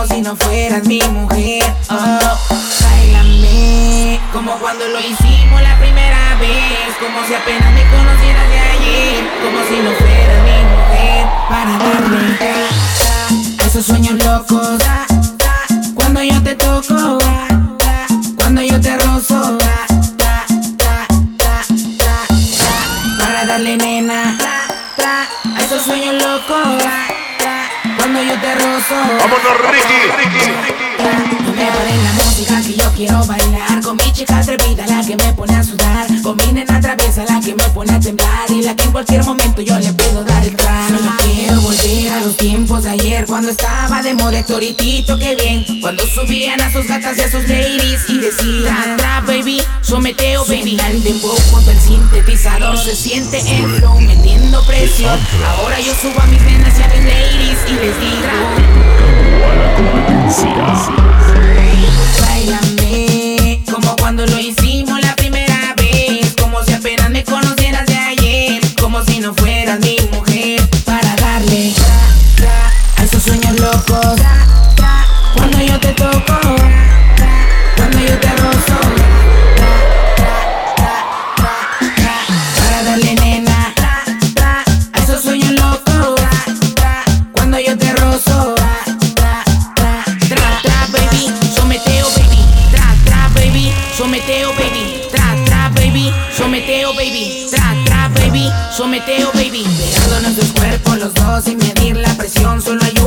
como si no fueras mi mujer. Oh, Báilame como cuando lo hicimos la primera vez, como si apenas me conocieras de ayer, como si no fueras mi mujer. Para darle a esos sueños locos. cuando yo te toco, cuando yo te rozo, para darle nena, a esos sueños locos, cuando yo te rozo. Vámonos, Ricky. No me pare la música que yo quiero bailar. Con mi chica atrevida, la que me pone a sudar. Con mi nena traviesa, la que me pone a temblar. Y la que en cualquier momento yo le puedo dar el plan. Solo quiero volver a los tiempos de ayer. Cuando estaba de moda Toritito, qué bien. Cuando subían a sus gatas y a sus ladies Y decían, trap baby, someteo baby Al dembow junto el sintetizador Se siente el flow metiendo presión. Ahora yo subo a mis nenas y a mis ladies someteo, baby, tra, tra, baby, someteo, baby, pegando nuestros cuerpos los dos sin medir la presión, solo hay